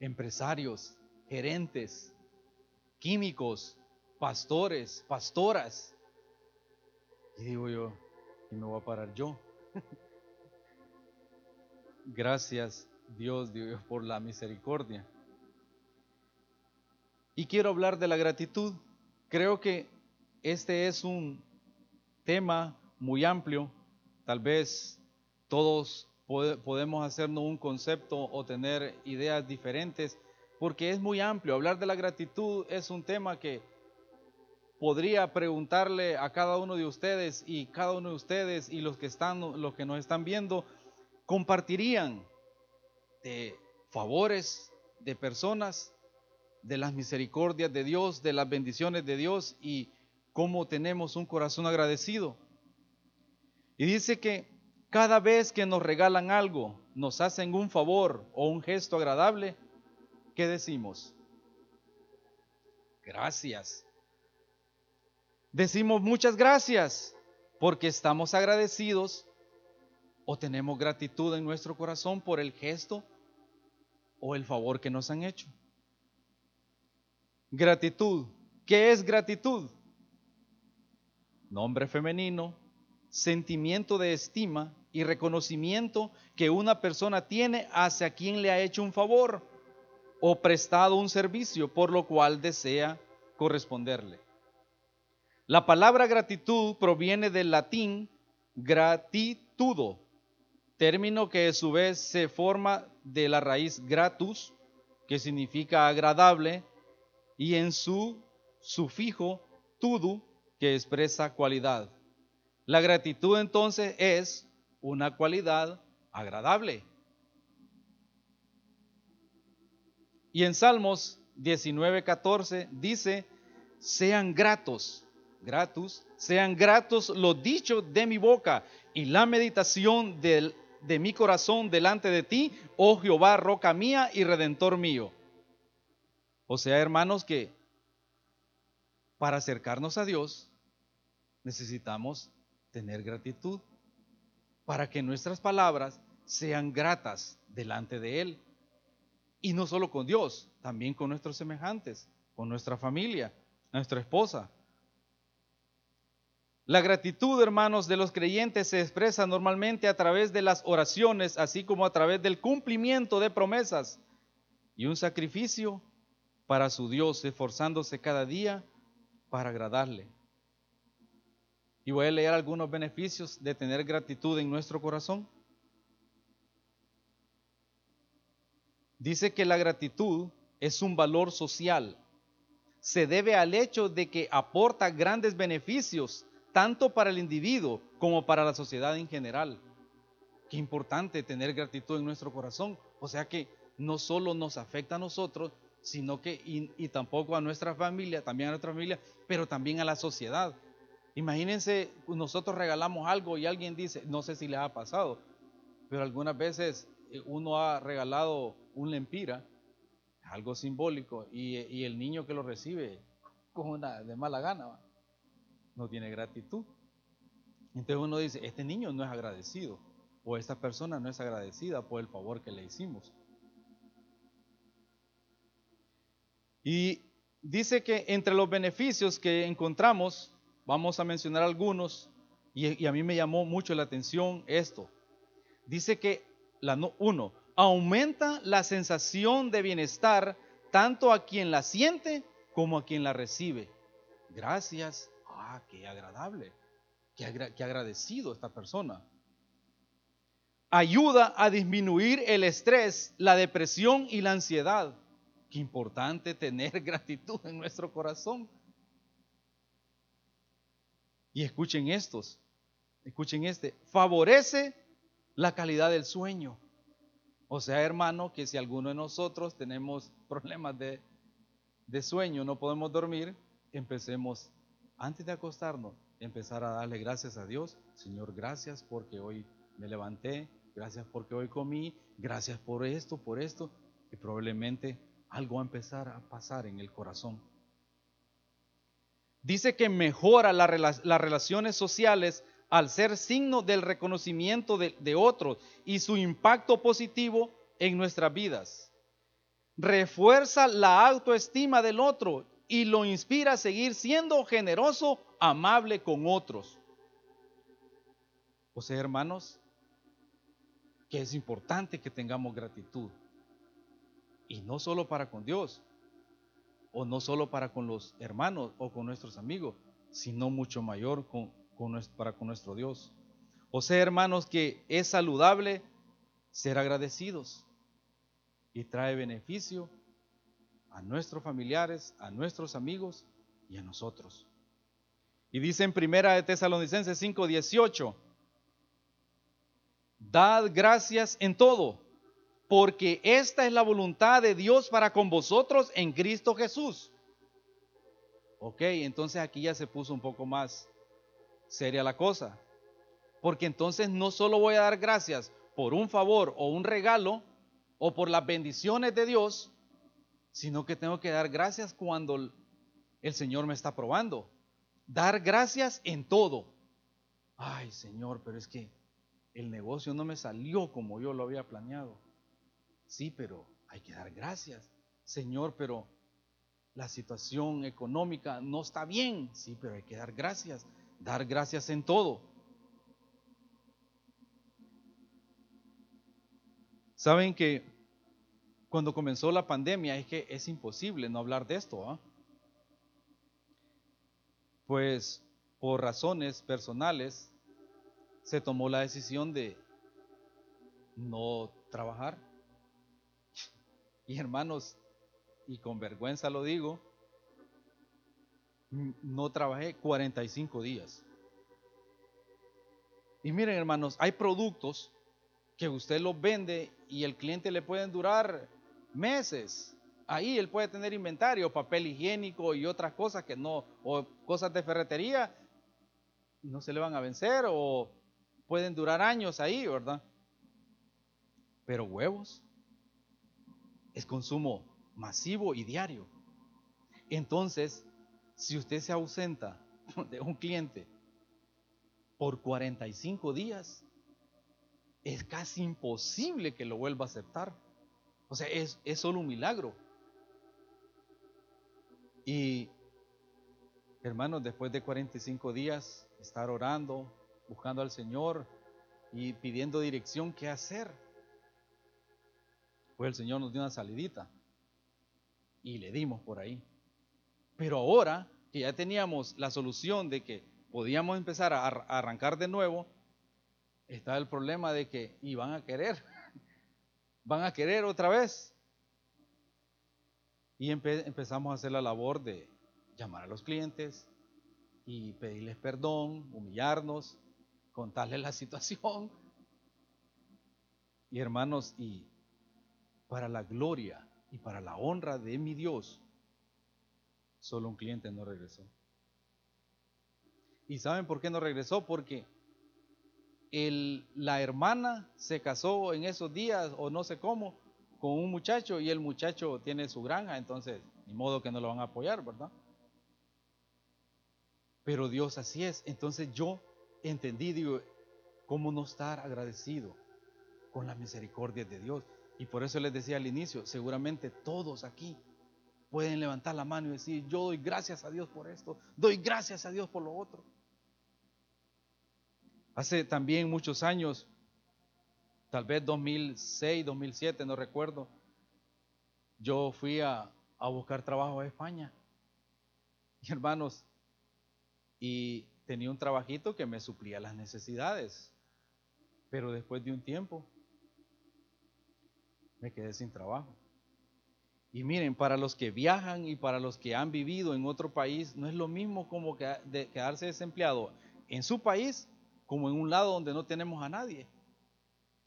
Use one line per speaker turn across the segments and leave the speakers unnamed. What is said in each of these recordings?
empresarios, gerentes, químicos, pastores, pastoras. Y digo yo, y me voy a parar yo. Gracias Dios, Dios por la misericordia. Y quiero hablar de la gratitud. Creo que este es un tema muy amplio. Tal vez todos podemos hacernos un concepto o tener ideas diferentes, porque es muy amplio. Hablar de la gratitud es un tema que podría preguntarle a cada uno de ustedes y cada uno de ustedes y los que están los que nos están viendo compartirían de favores de personas, de las misericordias de Dios, de las bendiciones de Dios y cómo tenemos un corazón agradecido. Y dice que cada vez que nos regalan algo, nos hacen un favor o un gesto agradable, ¿qué decimos? Gracias. Decimos muchas gracias porque estamos agradecidos o tenemos gratitud en nuestro corazón por el gesto o el favor que nos han hecho. Gratitud. ¿Qué es gratitud? Nombre femenino, sentimiento de estima y reconocimiento que una persona tiene hacia quien le ha hecho un favor o prestado un servicio por lo cual desea corresponderle. La palabra gratitud proviene del latín gratitudo, término que a su vez se forma de la raíz gratus, que significa agradable, y en su sufijo tudu, que expresa cualidad. La gratitud entonces es una cualidad agradable. Y en Salmos 19:14 dice, sean gratos, gratus, sean gratos los dichos de mi boca y la meditación del de mi corazón delante de ti, oh Jehová, roca mía y redentor mío. O sea, hermanos, que para acercarnos a Dios necesitamos tener gratitud para que nuestras palabras sean gratas delante de Él. Y no solo con Dios, también con nuestros semejantes, con nuestra familia, nuestra esposa, la gratitud, hermanos, de los creyentes se expresa normalmente a través de las oraciones, así como a través del cumplimiento de promesas y un sacrificio para su Dios, esforzándose cada día para agradarle. Y voy a leer algunos beneficios de tener gratitud en nuestro corazón. Dice que la gratitud es un valor social. Se debe al hecho de que aporta grandes beneficios tanto para el individuo como para la sociedad en general. Qué importante tener gratitud en nuestro corazón. O sea que no solo nos afecta a nosotros, sino que y, tampoco a nuestra familia, también a nuestra familia, pero también a la sociedad. Imagínense, nosotros regalamos algo y alguien dice, no sé si le ha pasado, pero algunas veces eh, uno ha regalado un lempira, algo simbólico, y, y el niño que lo recibe con una de mala gana no tiene gratitud. Entonces uno dice, este niño no es agradecido o esta persona no es agradecida por el favor que le hicimos. Y dice que entre los beneficios que encontramos, vamos a mencionar algunos, y, a mí me llamó mucho la atención esto. Dice que, uno, aumenta la sensación de bienestar tanto a quien la siente como a quien la recibe. Gracias ah, qué agradable, qué, agradecido esta persona. Ayuda a disminuir el estrés, la depresión y la ansiedad. Qué importante tener gratitud en nuestro corazón. Y escuchen estos, escuchen este, favorece la calidad del sueño. O sea, hermano, que si alguno de nosotros tenemos problemas de, de sueño, no podemos dormir, empecemos antes de acostarnos, empezar a darle gracias a Dios. Señor, gracias porque hoy me levanté, gracias porque hoy comí, gracias por esto, por esto. Y probablemente algo va a empezar a pasar en el corazón. Dice que mejora las relaciones sociales al ser signo del reconocimiento de, de otros y su impacto positivo en nuestras vidas. refuerza la autoestima del otro y lo inspira a seguir siendo generoso, amable con otros. O sea, hermanos, que es importante que tengamos gratitud. Y no solo para con Dios, o no solo para con los hermanos o con nuestros amigos, sino mucho mayor para con nuestro Dios. O sea, hermanos, que es saludable ser agradecidos y trae beneficio a nuestros familiares, a nuestros amigos y a nosotros. Y dice en primera de Tesalonicenses 5:18, dad gracias en todo, porque esta es la voluntad de Dios para con vosotros en Cristo Jesús. Ok, entonces aquí ya se puso un poco más seria la cosa. Porque entonces no solo voy a dar gracias por un favor o un regalo o por las bendiciones de Dios, sino que tengo que dar gracias cuando el Señor me está probando. Dar gracias en todo. Ay, Señor, pero es que el negocio no me salió como yo lo había planeado. Sí, pero hay que dar gracias. Señor, pero la situación económica no está bien. Sí, pero hay que dar gracias. Dar gracias en todo. Saben que cuando comenzó la pandemia es que es imposible no hablar de esto. ¿ah? Pues por razones personales se tomó la decisión de no trabajar y hermanos, y con vergüenza lo digo, no trabajé 45 días. Y miren hermanos, hay productos que usted los vende y el cliente le pueden durar meses. Ahí él puede tener inventario, papel higiénico y otras cosas que no, o cosas de ferretería, no se le van a vencer o pueden durar años ahí, ¿verdad? Pero huevos, es consumo masivo y diario. Entonces, si usted se ausenta de un cliente por 45 días, es casi imposible que lo vuelva a aceptar. O sea, es, es solo un milagro. Y, hermanos, después de 45 días, estar orando, buscando al Señor y pidiendo dirección, ¿qué hacer? Pues el Señor nos dio una salidita y le dimos por ahí. Pero ahora que ya teníamos la solución de que podíamos empezar a, arrancar de nuevo, está el problema de que iban a querer, van a querer otra vez. Y empezamos a hacer la labor de llamar a los clientes y pedirles perdón, humillarnos, contarles la situación. Y hermanos, y para la gloria y para la honra de mi Dios, solo un cliente no regresó. ¿Y saben por qué no regresó? Porque la hermana se casó en esos días o no sé cómo con un muchacho y el muchacho tiene su granja, entonces ni modo que no lo van a apoyar, ¿verdad? Pero Dios así es. Entonces yo entendí, digo, cómo no estar agradecido con la misericordia de Dios. Y por eso les decía al inicio, seguramente todos aquí pueden levantar la mano y decir, yo doy gracias a Dios por esto, doy gracias a Dios por lo otro. Hace también muchos años, tal vez 2006, 2007, no recuerdo, yo fui a, buscar trabajo a España. Y hermanos, y tenía un trabajito que me suplía las necesidades. Pero después de un tiempo, me quedé sin trabajo. Y miren, para los que viajan y para los que han vivido en otro país, no es lo mismo como quedarse desempleado en su país como en un lado donde no tenemos a nadie.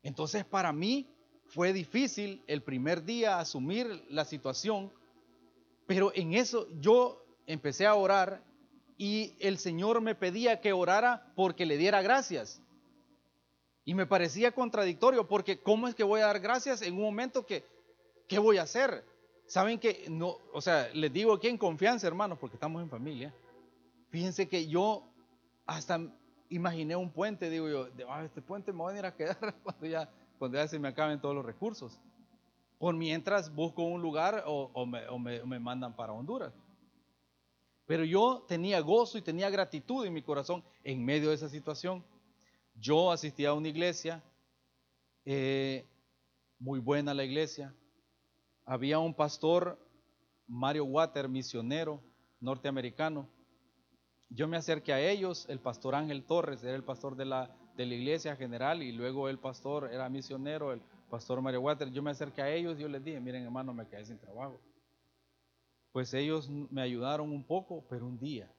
Entonces para mí fue difícil el primer día asumir la situación, pero en eso yo empecé a orar y el Señor me pedía que orara porque le diera gracias. Y me parecía contradictorio porque ¿cómo es que voy a dar gracias en un momento que, ¿qué voy a hacer? Saben que no, o sea, les digo aquí en confianza, hermanos, porque estamos en familia. Fíjense que yo hasta imaginé un puente, digo yo, de, ah, este puente me va a venir a quedar cuando ya, cuando ya se me acaben todos los recursos. Por mientras busco un lugar o, me, mandan para Honduras. Pero yo tenía gozo y tenía gratitud en mi corazón en medio de esa situación. Yo asistía a una iglesia, eh, muy buena la iglesia. Había un pastor, Mario Water, misionero norteamericano. Yo me acerqué a ellos, el pastor Ángel Torres era el pastor de la, de la iglesia general y luego el pastor era misionero, el pastor Mario Water. Yo me acerqué a ellos y yo les dije, miren hermano, me quedé sin trabajo. Pues ellos me ayudaron un poco, pero un día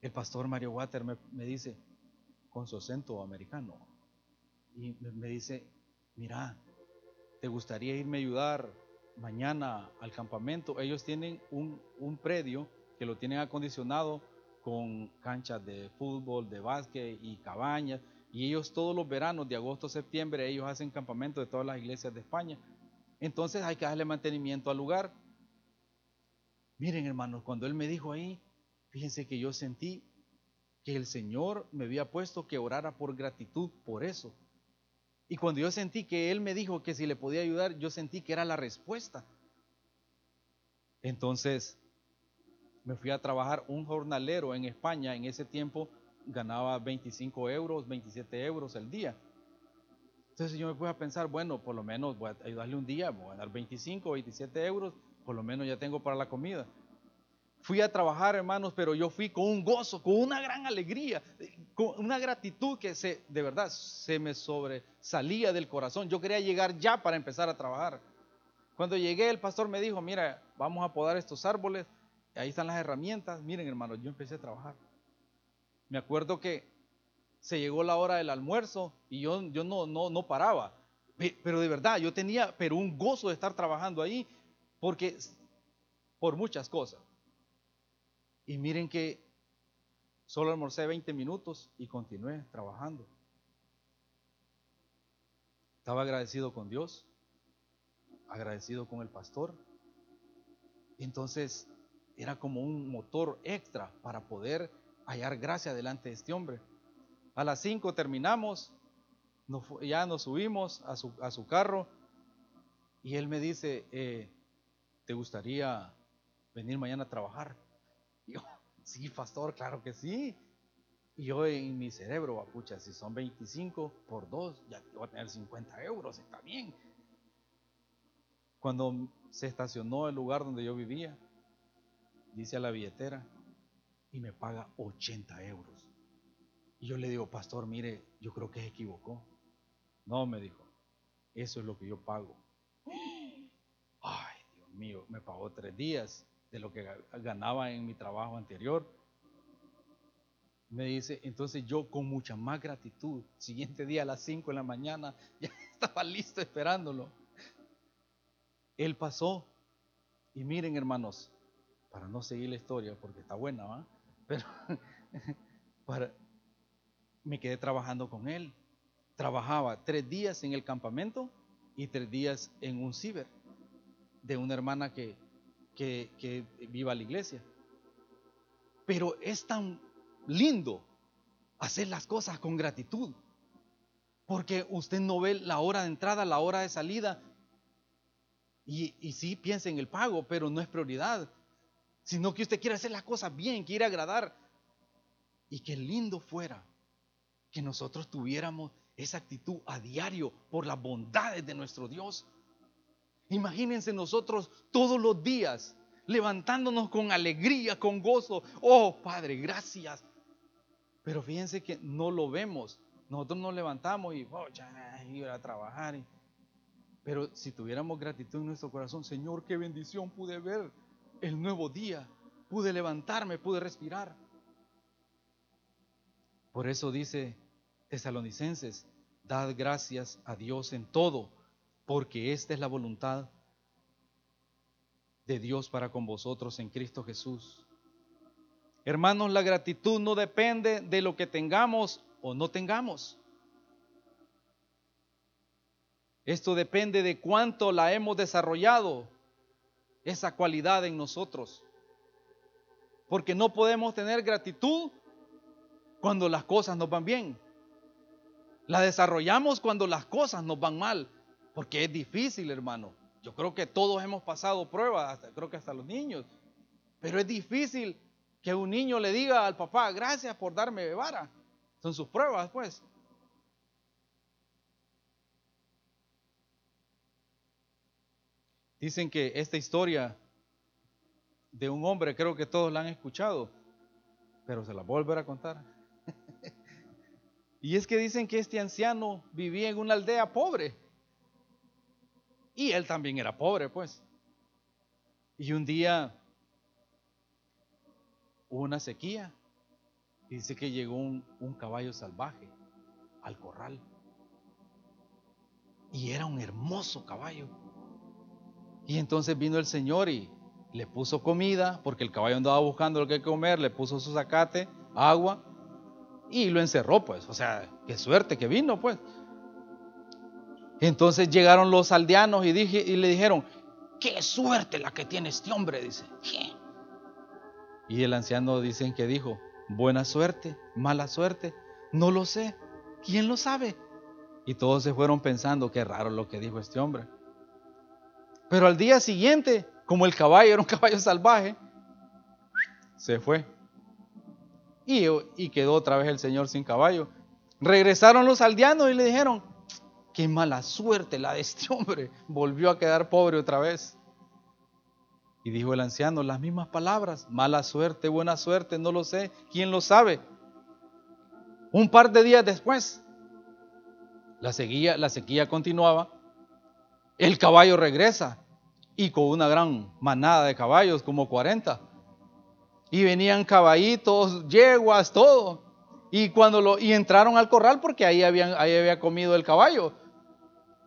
el pastor Mario Water me, dice, con su acento americano, y me, dice, mira, ¿te gustaría irme a ayudar mañana al campamento? Ellos tienen un, un predio que lo tienen acondicionado con canchas de fútbol, de básquet y cabañas. Y ellos todos los veranos, de agosto a septiembre, ellos hacen campamento de todas las iglesias de España. Entonces hay que darle mantenimiento al lugar. Miren hermanos, cuando él me dijo ahí, fíjense que yo sentí que el Señor me había puesto que orara por gratitud por eso. Y cuando yo sentí que Él me dijo que si le podía ayudar, yo sentí que era la respuesta. Entonces me fui a trabajar un jornalero en España. En ese tiempo ganaba 25 euros, 27 euros al día. Entonces yo me puse a pensar, bueno, por lo menos voy a ayudarle un día, voy a ganar 25, 27 euros, por lo menos ya tengo para la comida. Fui a trabajar, hermanos, pero yo fui con un gozo, con una gran alegría, con una gratitud que se, de verdad se me sobresalía del corazón. Yo quería llegar ya para empezar a trabajar. Cuando llegué, el pastor me dijo, mira, vamos a podar estos árboles, ahí están las herramientas. Miren, hermanos, yo empecé a trabajar. Me acuerdo que se llegó la hora del almuerzo y yo, yo no, no, no paraba. Pero de verdad, yo tenía pero un gozo de estar trabajando ahí, porque por muchas cosas. Y miren que solo almorcé 20 minutos y continué trabajando. Estaba agradecido con Dios, agradecido con el pastor. Entonces era como un motor extra para poder hallar gracia delante de este hombre. A las 5 terminamos, ya nos subimos a su, carro y él me dice, eh, ¿te gustaría venir mañana a trabajar? Yo, sí, pastor, claro que sí. Y yo en mi cerebro, pucha, si son 25 por 2, ya voy a tener 50 euros, está bien. Cuando se estacionó el lugar donde yo vivía, dice a la billetera, y me paga 80 euros. Y yo le digo, pastor, mire, yo creo que se equivocó. No, me dijo, eso es lo que yo pago. Ay, Dios mío, me pagó tres días de lo que ganaba en mi trabajo anterior. Me dice, entonces yo con mucha más gratitud, siguiente día a las 5 de la mañana, ya estaba listo esperándolo. Él pasó y miren hermanos, para no seguir la historia, porque está buena, ¿va? Pero para, me quedé trabajando con él. Trabajaba tres días en el campamento y tres días en un ciber de una hermana que que, viva la iglesia. Pero es tan lindo hacer las cosas con gratitud. Porque usted no ve la hora de entrada, la hora de salida. Y, y sí piensa en el pago, pero no es prioridad. Sino que usted quiere hacer las cosas bien, quiere agradar. Y qué lindo fuera que nosotros tuviéramos esa actitud a diario por las bondades de nuestro Dios. Imagínense nosotros todos los días levantándonos con alegría, con gozo. Oh, Padre, gracias. Pero fíjense que no lo vemos. Nosotros nos levantamos y, oh, ya, a trabajar. Pero si tuviéramos gratitud en nuestro corazón, Señor, qué bendición pude ver el nuevo día. Pude levantarme, pude respirar. Por eso dice Tesalonicenses, dad gracias a Dios en todo porque esta es la voluntad de Dios para con vosotros en Cristo Jesús. Hermanos, la gratitud no depende de lo que tengamos o no tengamos. Esto depende de cuánto la hemos desarrollado, esa cualidad en nosotros. Porque no podemos tener gratitud cuando las cosas nos van bien. La desarrollamos cuando las cosas nos van mal. Porque es difícil, hermano. Yo creo que todos hemos pasado pruebas, hasta, creo que hasta los niños. Pero es difícil que un niño le diga al papá, gracias por darme vara. Son sus pruebas, pues. Dicen que esta historia de un hombre, creo que todos la han escuchado, pero se la voy a volver a contar. y es que dicen que este anciano vivía en una aldea pobre. Y él también era pobre, pues. Y un día hubo una sequía. Y dice que llegó un, caballo salvaje al corral. Y era un hermoso caballo. Y entonces vino el Señor y le puso comida, porque el caballo andaba buscando lo que comer, le puso su zacate, agua, y lo encerró, pues. O sea, qué suerte que vino, pues. Entonces llegaron los aldeanos y, dije, y le dijeron, qué suerte la que tiene este hombre, dice. Y el anciano dicen que dijo, buena suerte, mala suerte, no lo sé, ¿quién lo sabe? Y todos se fueron pensando, qué raro lo que dijo este hombre. Pero al día siguiente, como el caballo era un caballo salvaje, se fue. Y, y quedó otra vez el Señor sin caballo. Regresaron los aldeanos y le dijeron, qué mala suerte la de este hombre. Volvió a quedar pobre otra vez. Y dijo el anciano las mismas palabras, mala suerte, buena suerte, no lo sé, ¿quién lo sabe? Un par de días después, la sequía, la sequía continuaba, el caballo regresa y con una gran manada de caballos, como 40. Y venían caballitos, yeguas, todo. Y cuando lo y entraron al corral porque ahí habían ahí había comido el caballo.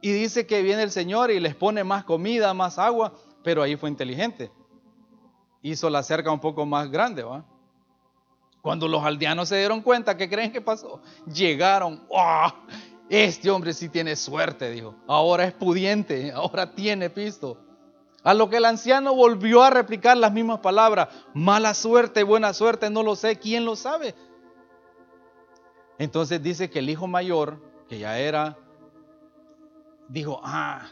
Y dice que viene el Señor y les pone más comida, más agua, pero ahí fue inteligente. Hizo la cerca un poco más grande, ¿va? Cuando los aldeanos se dieron cuenta, ¿qué creen que pasó? Llegaron, Este hombre sí tiene suerte, dijo. Ahora es pudiente, ahora tiene pisto. A lo que el anciano volvió a replicar las mismas palabras. Mala suerte, buena suerte, no lo sé. ¿Quién lo sabe? Entonces dice que el hijo mayor, que ya era, dijo, ah,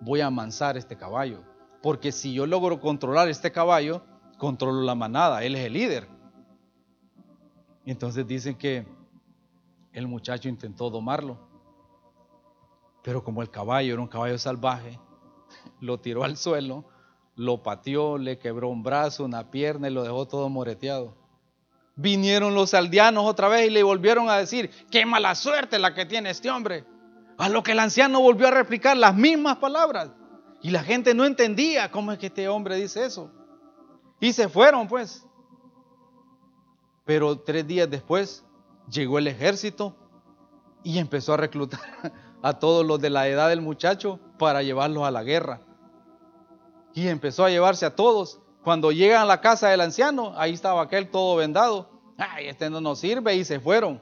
voy a amansar este caballo. Porque si yo logro controlar este caballo, controlo la manada. Él es el líder. Entonces dicen que el muchacho intentó domarlo. Pero como el caballo era un caballo salvaje, lo tiró al suelo, lo pateó, le quebró un brazo, una pierna y lo dejó todo moreteado. Vinieron los aldeanos otra vez y le volvieron a decir, qué mala suerte la que tiene este hombre. A lo que el anciano volvió a replicar las mismas palabras. Y la gente no entendía cómo es que este hombre dice eso. Y se fueron pues. Pero tres días después llegó el ejército y empezó a reclutar a todos los de la edad del muchacho para llevarlos a la guerra. Y empezó a llevarse a todos. Cuando llegan a la casa del anciano, ahí estaba aquel todo vendado. Ay, este no nos sirve y se fueron.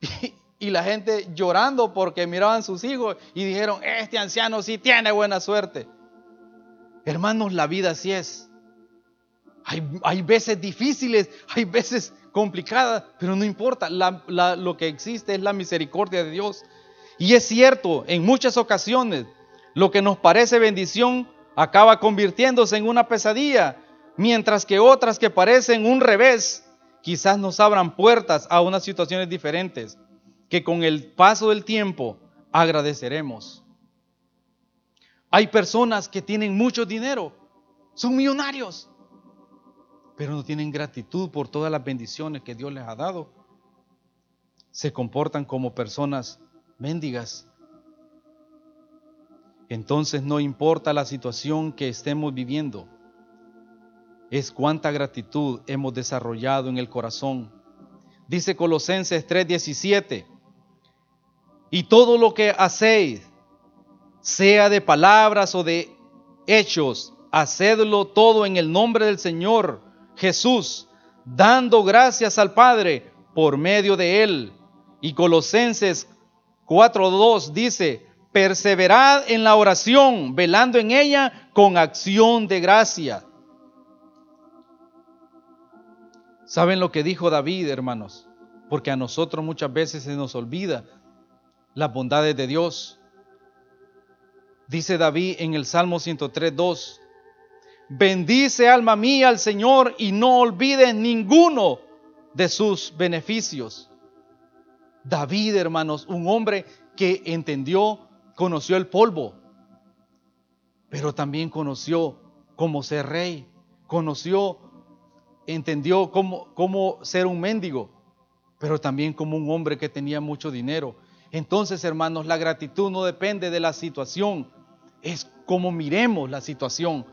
la gente llorando porque miraban sus hijos y dijeron, este anciano sí tiene buena suerte. Hermanos, la vida así es. Hay, hay veces difíciles, hay veces complicada, pero no importa, lo que existe es la misericordia de Dios. Y es cierto, en muchas ocasiones, lo que nos parece bendición acaba convirtiéndose en una pesadilla, mientras que otras que parecen un revés, quizás nos abran puertas a unas situaciones diferentes, que con el paso del tiempo agradeceremos. Hay personas que tienen mucho dinero, son millonarios, pero no tienen gratitud por todas las bendiciones que Dios les ha dado. Se comportan como personas mendigas. Entonces no importa la situación que estemos viviendo, es cuánta gratitud hemos desarrollado en el corazón. Dice Colosenses 3:17, y todo lo que hacéis, sea de palabras o de hechos, hacedlo todo en el nombre del Señor Jesús, dando gracias al Padre por medio de él. Y Colosenses 4.2 dice, perseverad en la oración, velando en ella con acción de gracia. ¿Saben lo que dijo David, hermanos? Porque a nosotros muchas veces se nos olvida las bondades de Dios. Dice David en el Salmo 103, 2. Bendice alma mía al Señor y no olvides ninguno de sus beneficios. David, hermanos, un hombre que entendió, conoció el polvo, pero también conoció cómo ser rey, conoció, entendió cómo, cómo ser un mendigo, pero también como un hombre que tenía mucho dinero. Entonces, hermanos, la gratitud no depende de la situación, es como miremos la situación.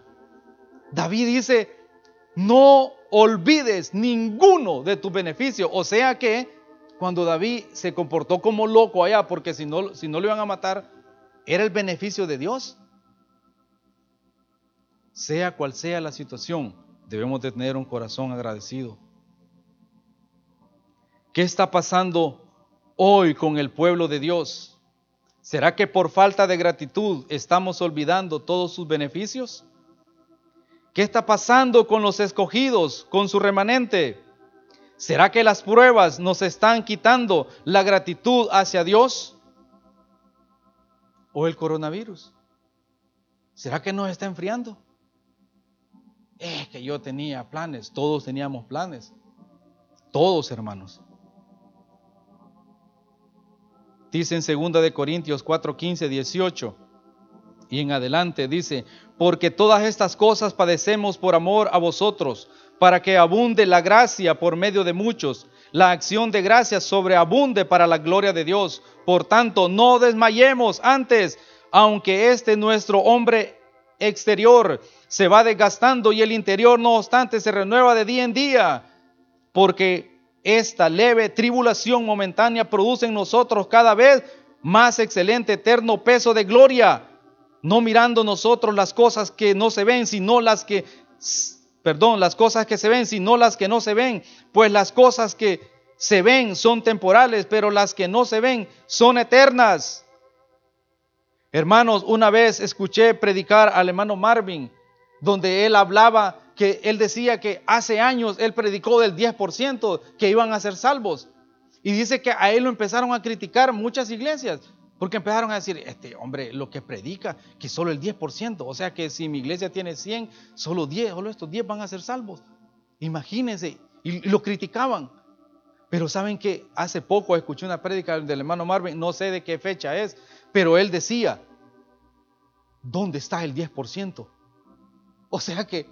David dice, no olvides ninguno de tus beneficios. O sea que cuando David se comportó como loco allá, porque si no, si no le iban a matar, era el beneficio de Dios. Sea cual sea la situación, debemos de tener un corazón agradecido. ¿Qué está pasando hoy con el pueblo de Dios? ¿Será que por falta de gratitud estamos olvidando todos sus beneficios? ¿Qué está pasando con los escogidos, con su remanente? ¿Será que las pruebas nos están quitando la gratitud hacia Dios? ¿O el coronavirus? ¿Será que nos está enfriando? Es que yo tenía planes, todos teníamos planes, todos hermanos. Dice en 2 de Corintios 4, 15, 18 y en adelante dice, porque todas estas cosas padecemos por amor a vosotros, para que abunde la gracia por medio de muchos, la acción de gracia sobreabunde para la gloria de Dios. Por tanto, no desmayemos antes, aunque este nuestro hombre exterior se va desgastando y el interior no obstante se renueva de día en día, porque esta leve tribulación momentánea produce en nosotros cada vez más excelente eterno peso de gloria no mirando nosotros las cosas que no se ven, sino las que, perdón, las cosas que se ven, sino las que no se ven, pues las cosas que se ven son temporales, pero las que no se ven son eternas. Hermanos, una vez escuché predicar al hermano Marvin, donde él hablaba que él decía que hace años él predicó del 10% que iban a ser salvos. Y dice que a él lo empezaron a criticar muchas iglesias. Porque empezaron a decir, este hombre lo que predica, que solo el 10%, o sea que si mi iglesia tiene 100, solo 10, solo estos 10 van a ser salvos. Imagínense, y, lo criticaban. Pero saben que hace poco escuché una prédica del hermano Marvin, no sé de qué fecha es, pero él decía, ¿dónde está el 10%? O sea que,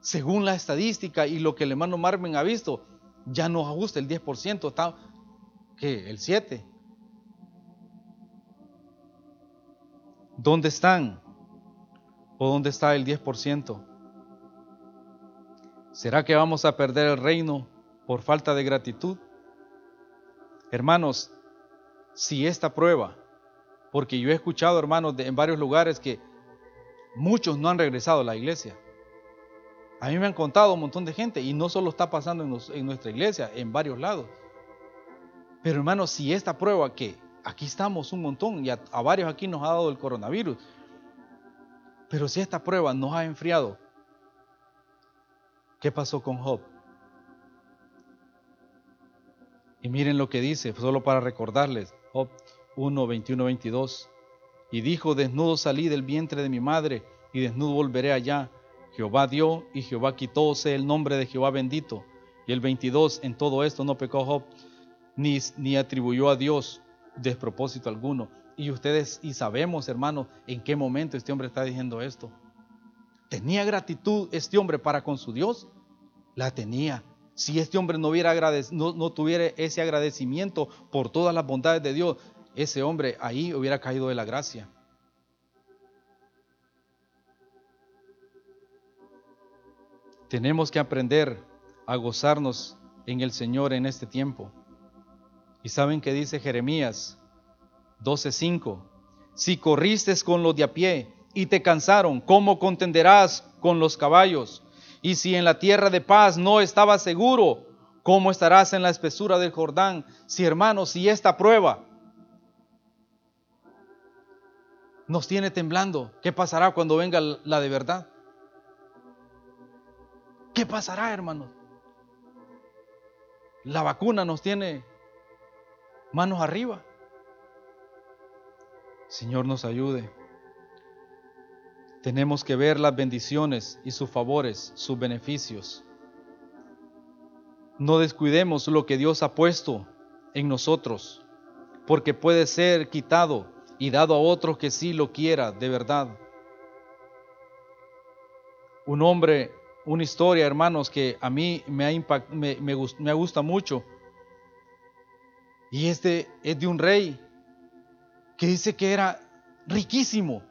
según la estadística y lo que el hermano Marvin ha visto, ya no ajusta el 10%, está que el 7, ¿Dónde están? ¿O dónde está el 10%? ¿Será que vamos a perder el reino por falta de gratitud? Hermanos, si esta prueba, porque yo he escuchado, hermanos, en varios lugares que muchos no han regresado a la iglesia. A mí me han contado un montón de gente y no solo está pasando en, nuestra iglesia, en varios lados. Pero hermanos, si esta prueba que aquí estamos un montón y a, varios aquí nos ha dado el coronavirus. Pero si esta prueba nos ha enfriado, ¿qué pasó con Job? Y miren lo que dice, solo para recordarles, Job 1, 21, 22. Y dijo, desnudo salí del vientre de mi madre y desnudo volveré allá. Jehová dio y Jehová quitó, sea el nombre de Jehová bendito. Y el 22, en todo esto no pecó Job, ni, ni atribuyó a Dios despropósito alguno. Y ustedes, y sabemos, hermanos, en qué momento este hombre está diciendo esto. ¿Tenía gratitud este hombre para con su Dios? La tenía. Si este hombre no, hubiera no, no tuviera ese agradecimiento por todas las bondades de Dios, ese hombre ahí hubiera caído de la gracia. Tenemos que aprender a gozarnos en el Señor en este tiempo. Y saben que dice Jeremías 12:5, si corriste con los de a pie y te cansaron, ¿cómo contenderás con los caballos? Y si en la tierra de paz no estabas seguro, ¿cómo estarás en la espesura del Jordán? Si hermanos, si esta prueba nos tiene temblando, ¿qué pasará cuando venga la de verdad? ¿Qué pasará, hermanos? La vacuna nos tiene manos arriba. Señor nos ayude. Tenemos que ver las bendiciones y sus favores, sus beneficios. No descuidemos lo que Dios ha puesto en nosotros, porque puede ser quitado y dado a otro que sí lo quiera de verdad. Un hombre, una historia, hermanos, que a mí me, ha me, me gusta mucho. Y este es de un rey que dice que era riquísimo,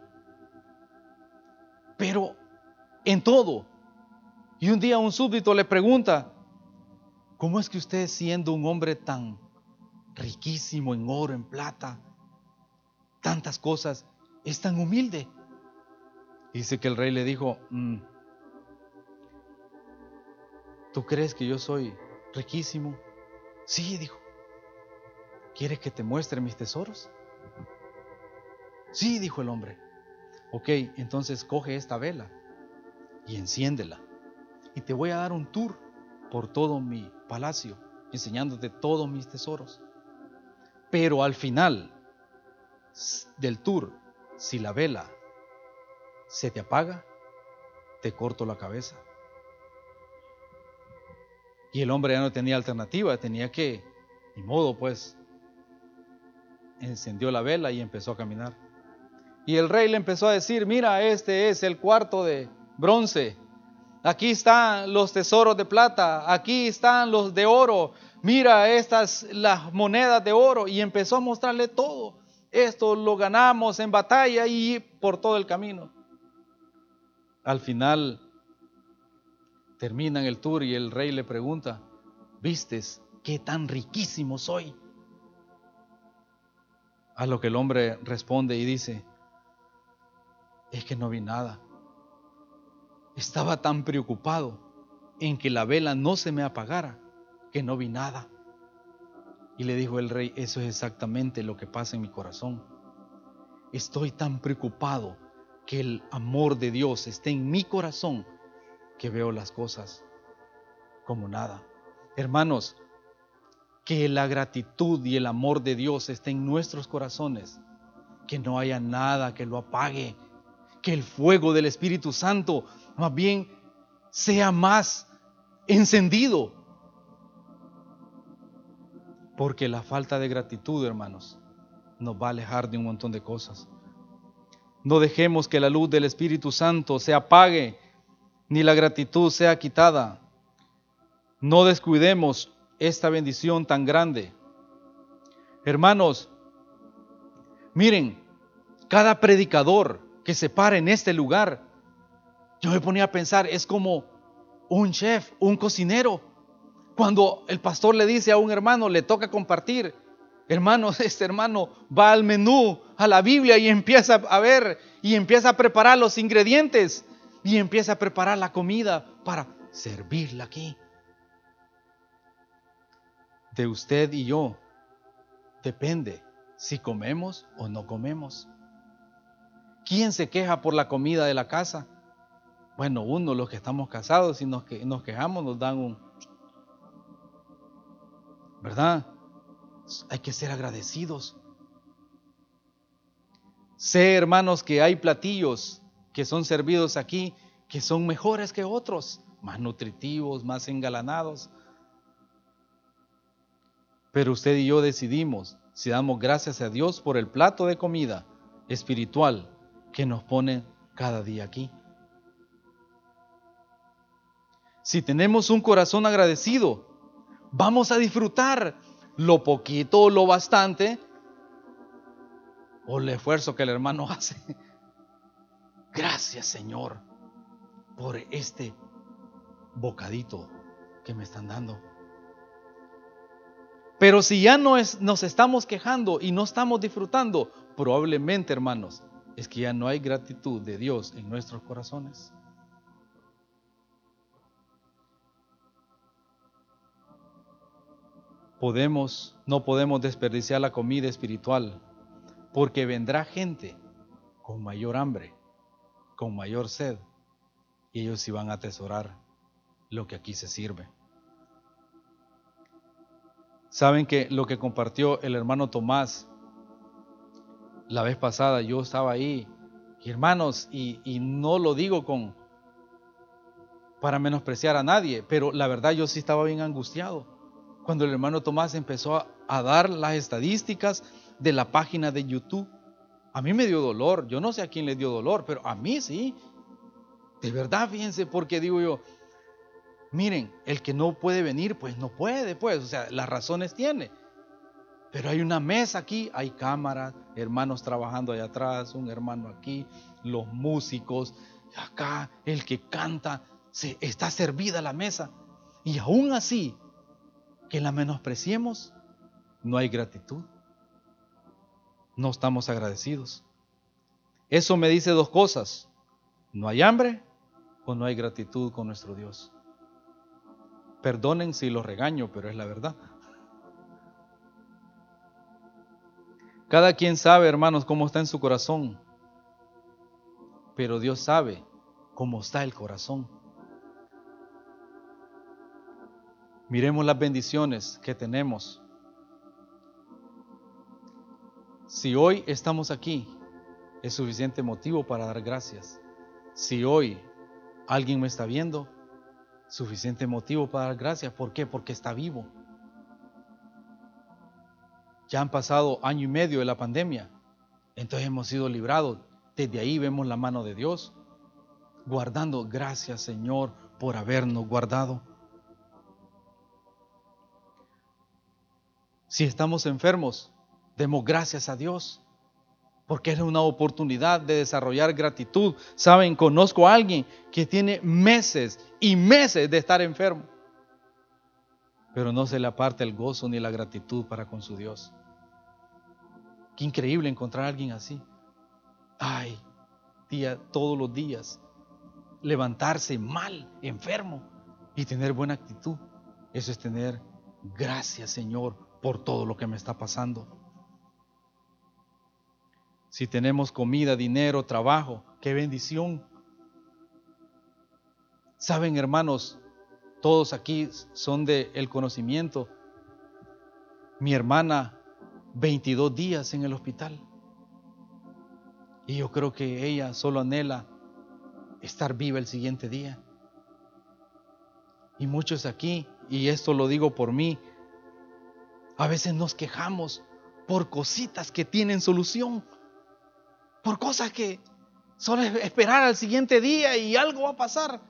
pero en todo. Y un día un súbdito le pregunta, ¿cómo es que usted siendo un hombre tan riquísimo en oro, en plata, tantas cosas, es tan humilde? Dice que el rey le dijo, mm, ¿tú crees que yo soy riquísimo? Sí, dijo. ¿Quieres que te muestre mis tesoros? Sí, dijo el hombre. Ok, entonces coge esta vela y enciéndela. Y te voy a dar un tour por todo mi palacio, enseñándote todos mis tesoros. Pero al final del tour, si la vela se te apaga, te corto la cabeza. Y el hombre ya no tenía alternativa, tenía que, ni modo, pues, encendió la vela y empezó a caminar. Y el rey le empezó a decir, mira, este es el cuarto de bronce. Aquí están los tesoros de plata, aquí están los de oro. Mira estas las monedas de oro y empezó a mostrarle todo. Esto lo ganamos en batalla y por todo el camino. Al final terminan el tour y el rey le pregunta, ¿vistes qué tan riquísimo soy? A lo que el hombre responde y dice, es que no vi nada. Estaba tan preocupado en que la vela no se me apagara que no vi nada. Y le dijo el rey, eso es exactamente lo que pasa en mi corazón. Estoy tan preocupado que el amor de Dios esté en mi corazón que veo las cosas como nada. Hermanos, que la gratitud y el amor de Dios esté en nuestros corazones, que no haya nada que lo apague, que el fuego del Espíritu Santo más bien sea más encendido. Porque la falta de gratitud, hermanos, nos va a alejar de un montón de cosas. No dejemos que la luz del Espíritu Santo se apague, ni la gratitud sea quitada. No descuidemos esta bendición tan grande. Hermanos, miren, cada predicador, que se para en este lugar. Yo me ponía a pensar, es como un chef, un cocinero. Cuando el pastor le dice a un hermano, le toca compartir, hermano, este hermano va al menú, a la Biblia y empieza a ver y empieza a preparar los ingredientes y empieza a preparar la comida para servirla aquí. De usted y yo depende si comemos o no comemos. ¿Quién se queja por la comida de la casa? Bueno, uno, los que estamos casados, si nos, nos quejamos, nos dan un... ¿Verdad? Hay que ser agradecidos. Sé, hermanos, que hay platillos que son servidos aquí que son mejores que otros, más nutritivos, más engalanados. Pero usted y yo decidimos si damos gracias a Dios por el plato de comida espiritual que nos pone cada día aquí. Si tenemos un corazón agradecido, vamos a disfrutar lo poquito o lo bastante o el esfuerzo que el hermano hace. Gracias Señor por este bocadito que me están dando. Pero si ya no es, nos estamos quejando y no estamos disfrutando, probablemente hermanos, es que ya no hay gratitud de Dios en nuestros corazones. Podemos, no podemos desperdiciar la comida espiritual, porque vendrá gente con mayor hambre, con mayor sed, y ellos iban a atesorar lo que aquí se sirve. Saben que lo que compartió el hermano Tomás la vez pasada yo estaba ahí hermanos, y, no lo digo con para menospreciar a nadie, pero la verdad yo sí estaba bien angustiado. Cuando el hermano Tomás empezó a dar las estadísticas de la página de YouTube, a mí me dio dolor. Yo no sé a quién le dio dolor, pero a mí sí. De verdad, fíjense, porque digo yo, miren, el que no puede venir, pues no puede, pues, o sea, las razones tiene. Pero hay una mesa aquí, hay cámaras, hermanos trabajando allá atrás, un hermano aquí, los músicos, acá, el que canta, se, está servida la mesa. Y aún así, que la menospreciemos, no hay gratitud. No estamos agradecidos. Eso me dice dos cosas. No hay hambre o no hay gratitud con nuestro Dios. Perdonen si los regaño, pero es la verdad. Cada quien sabe, hermanos, cómo está en su corazón, pero Dios sabe cómo está el corazón. Miremos las bendiciones que tenemos. Si hoy estamos aquí, es suficiente motivo para dar gracias. Si hoy alguien me está viendo, suficiente motivo para dar gracias. ¿Por qué? Porque está vivo. Ya han pasado año y medio de la pandemia. Entonces hemos sido librados. Desde ahí vemos la mano de Dios. Guardando, gracias Señor por habernos guardado. Si estamos enfermos, demos gracias a Dios. Porque es una oportunidad de desarrollar gratitud. Saben, conozco a alguien que tiene meses y meses de estar enfermo pero no se le aparta el gozo ni la gratitud para con su Dios. Qué increíble encontrar a alguien así. Ay, día, todos los días, levantarse mal, enfermo y tener buena actitud. Eso es tener gracias, Señor, por todo lo que me está pasando. Si tenemos comida, dinero, trabajo, qué bendición. Saben, hermanos, todos aquí son de el conocimiento. Mi hermana, 22 días en el hospital. Y yo creo que ella solo anhela estar viva el siguiente día. Y muchos aquí, y esto lo digo por mí, a veces nos quejamos por cositas que tienen solución, por cosas que solo es esperar al siguiente día y algo va a pasar.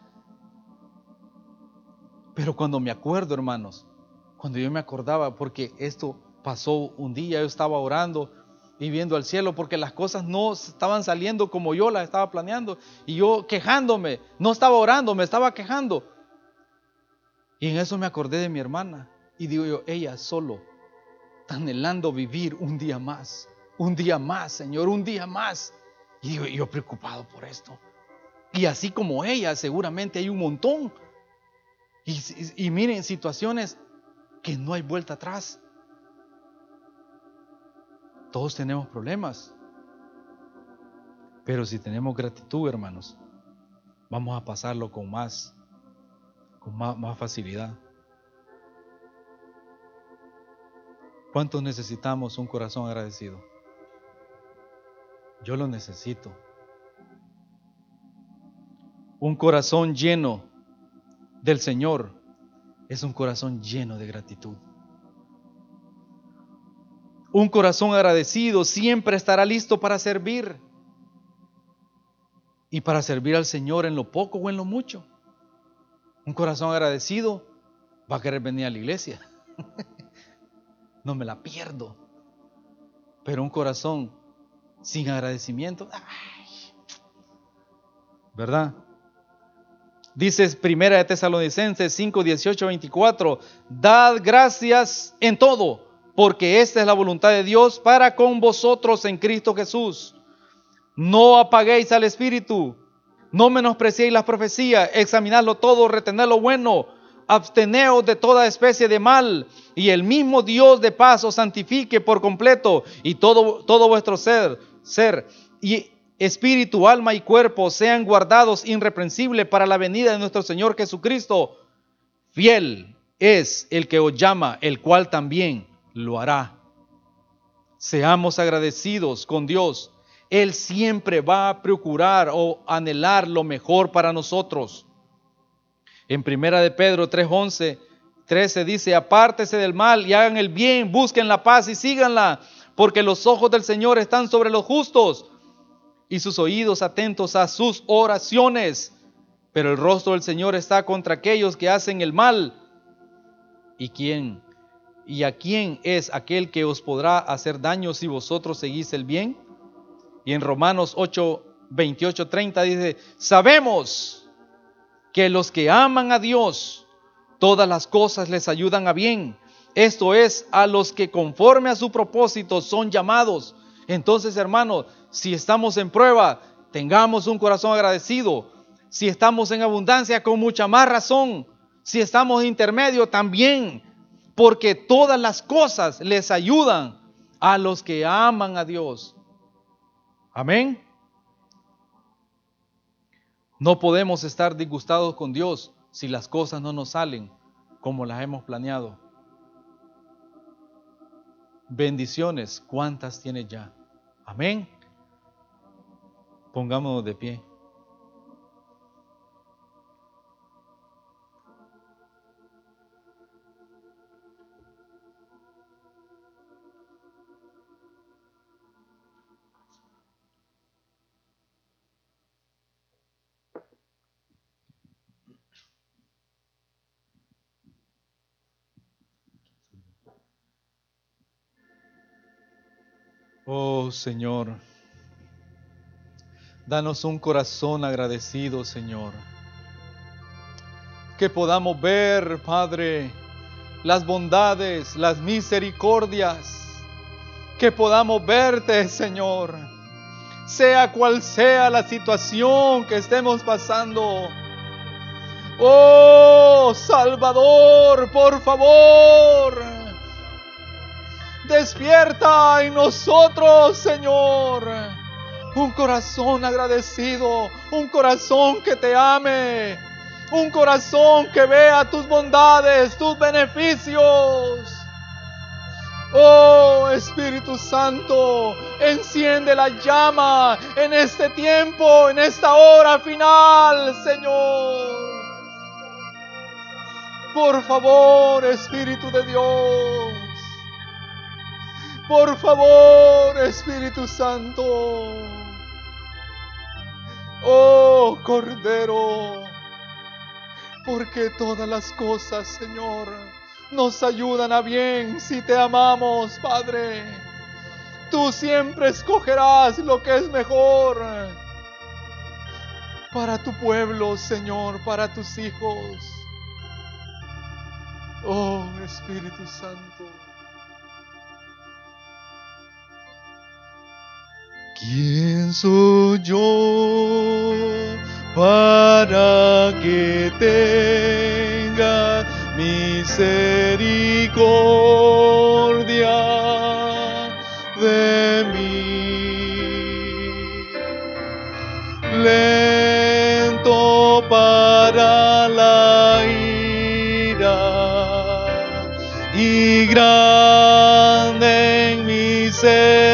Pero cuando me acuerdo, hermanos, cuando yo me acordaba, porque esto pasó un día, yo estaba orando y viendo al cielo, porque las cosas no estaban saliendo como yo las estaba planeando, y yo quejándome, no estaba orando, me estaba quejando. Y en eso me acordé de mi hermana, y digo yo, ella solo, tan anhelando vivir un día más, un día más, Señor, un día más. Y yo preocupado por esto. Y así como ella, seguramente hay un montón y, miren, situaciones que no hay vuelta atrás. Todos tenemos problemas. Pero si tenemos gratitud, hermanos, vamos a pasarlo con más, con más facilidad. ¿Cuántos necesitamos un corazón agradecido? Yo lo necesito. Un corazón lleno del Señor es un corazón lleno de gratitud. Un corazón agradecido siempre estará listo para servir y para servir al Señor en lo poco o en lo mucho. Un corazón agradecido va a querer venir a la iglesia. no me la pierdo. Pero un corazón sin agradecimiento, ¿verdad? Dice Primera de Tesalonicenses 5, 18, 24, dad gracias en todo, porque esta es la voluntad de Dios para con vosotros en Cristo Jesús. No apaguéis al Espíritu, no menospreciéis las profecías, examinadlo todo, retened lo bueno, absteneos de toda especie de mal, y el mismo Dios de paz os santifique por completo, y todo, todo vuestro ser, ser, y espíritu, alma y cuerpo sean guardados irreprensibles para la venida de nuestro Señor Jesucristo. Fiel es el que os llama, el cual también lo hará. Seamos agradecidos con Dios. Él siempre va a procurar o anhelar lo mejor para nosotros. En primera de Pedro 3:11, 13 dice, apártese del mal y hagan el bien, busquen la paz y síganla, porque los ojos del Señor están sobre los justos y sus oídos atentos a sus oraciones. Pero el rostro del Señor está contra aquellos que hacen el mal. ¿Y quién? ¿Y a quién es aquel que os podrá hacer daño si vosotros seguís el bien? Y en Romanos 8, 28, 30 dice, sabemos que los que aman a Dios, todas las cosas les ayudan a bien. Esto es a los que conforme a su propósito son llamados. Entonces, hermanos, si estamos en prueba, tengamos un corazón agradecido. Si estamos en abundancia, con mucha más razón. Si estamos intermedio, también. Porque todas las cosas les ayudan a los que aman a Dios. Amén. No podemos estar disgustados con Dios si las cosas no nos salen como las hemos planeado. Bendiciones, ¿cuántas tienes ya? Amén. Pongámonos de pie. Señor. Danos un corazón agradecido, Señor. Que podamos ver, Padre, las bondades, las misericordias. Que podamos verte, Señor. Sea cual sea la situación que estemos pasando. Oh, Salvador, por favor. Despierta en nosotros, Señor un corazón agradecido, un corazón que te ame, un corazón que vea tus bondades, tus beneficios. Oh Espíritu Santo, enciende la llama en este tiempo, en esta hora final, Señor. Por favor, Espíritu de Dios. Por favor, Espíritu Santo. Oh Cordero, porque todas las cosas, Señor, nos ayudan a bien si te amamos, Padre. Tú siempre escogerás lo que es mejor para tu pueblo, Señor, para tus hijos. Oh Espíritu Santo. ¿Quién soy yo para que tenga misericordia de mí? Lento para la ira y grande en misericordia.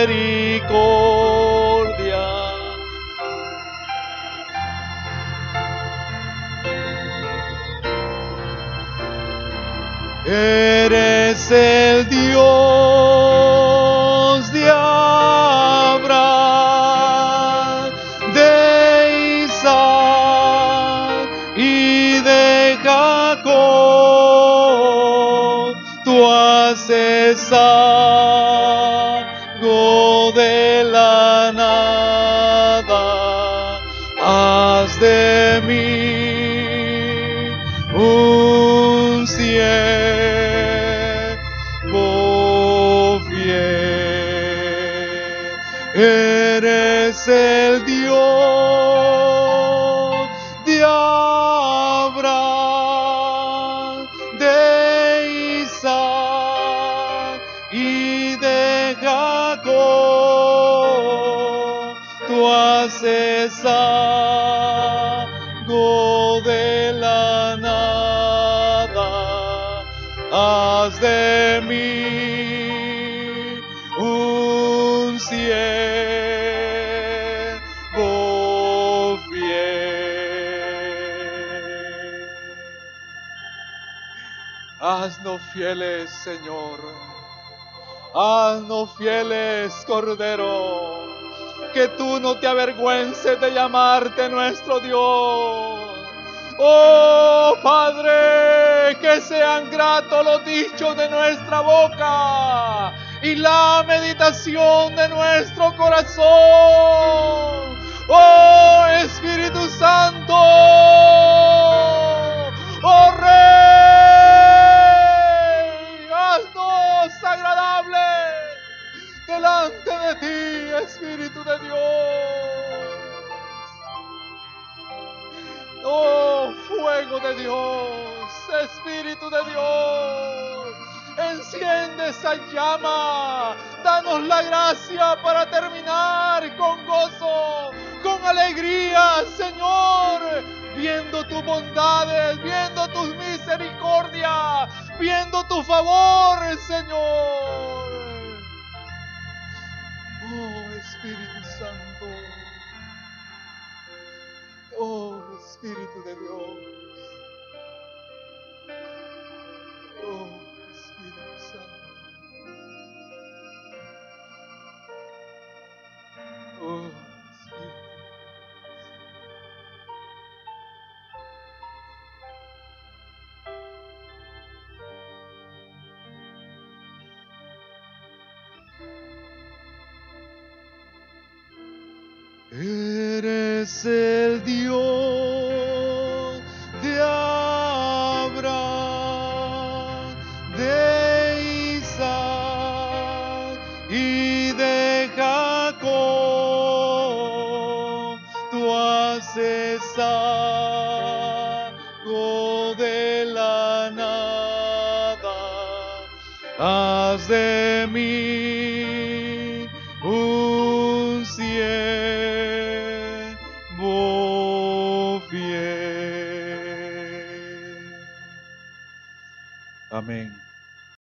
Eres el Dios de Abraham, de Isaac y de Jacob. Tú haces algo
fieles, Señor. Haznos fieles, Cordero. Que tú no te avergüences de llamarte nuestro Dios. Oh Padre, que sean gratos los dichos de nuestra boca y la meditación de nuestro corazón. Oh Espíritu Santo, ti, Espíritu de Dios. Oh fuego de Dios, Espíritu de Dios. Enciende esa llama. Danos la gracia para terminar con gozo, con alegría, Señor. Viendo tus bondades, viendo tus misericordias, viendo tu favor, Señor. Oh Espíritu de Dios. Oh Espíritu Santo. Oh Espíritu. Eres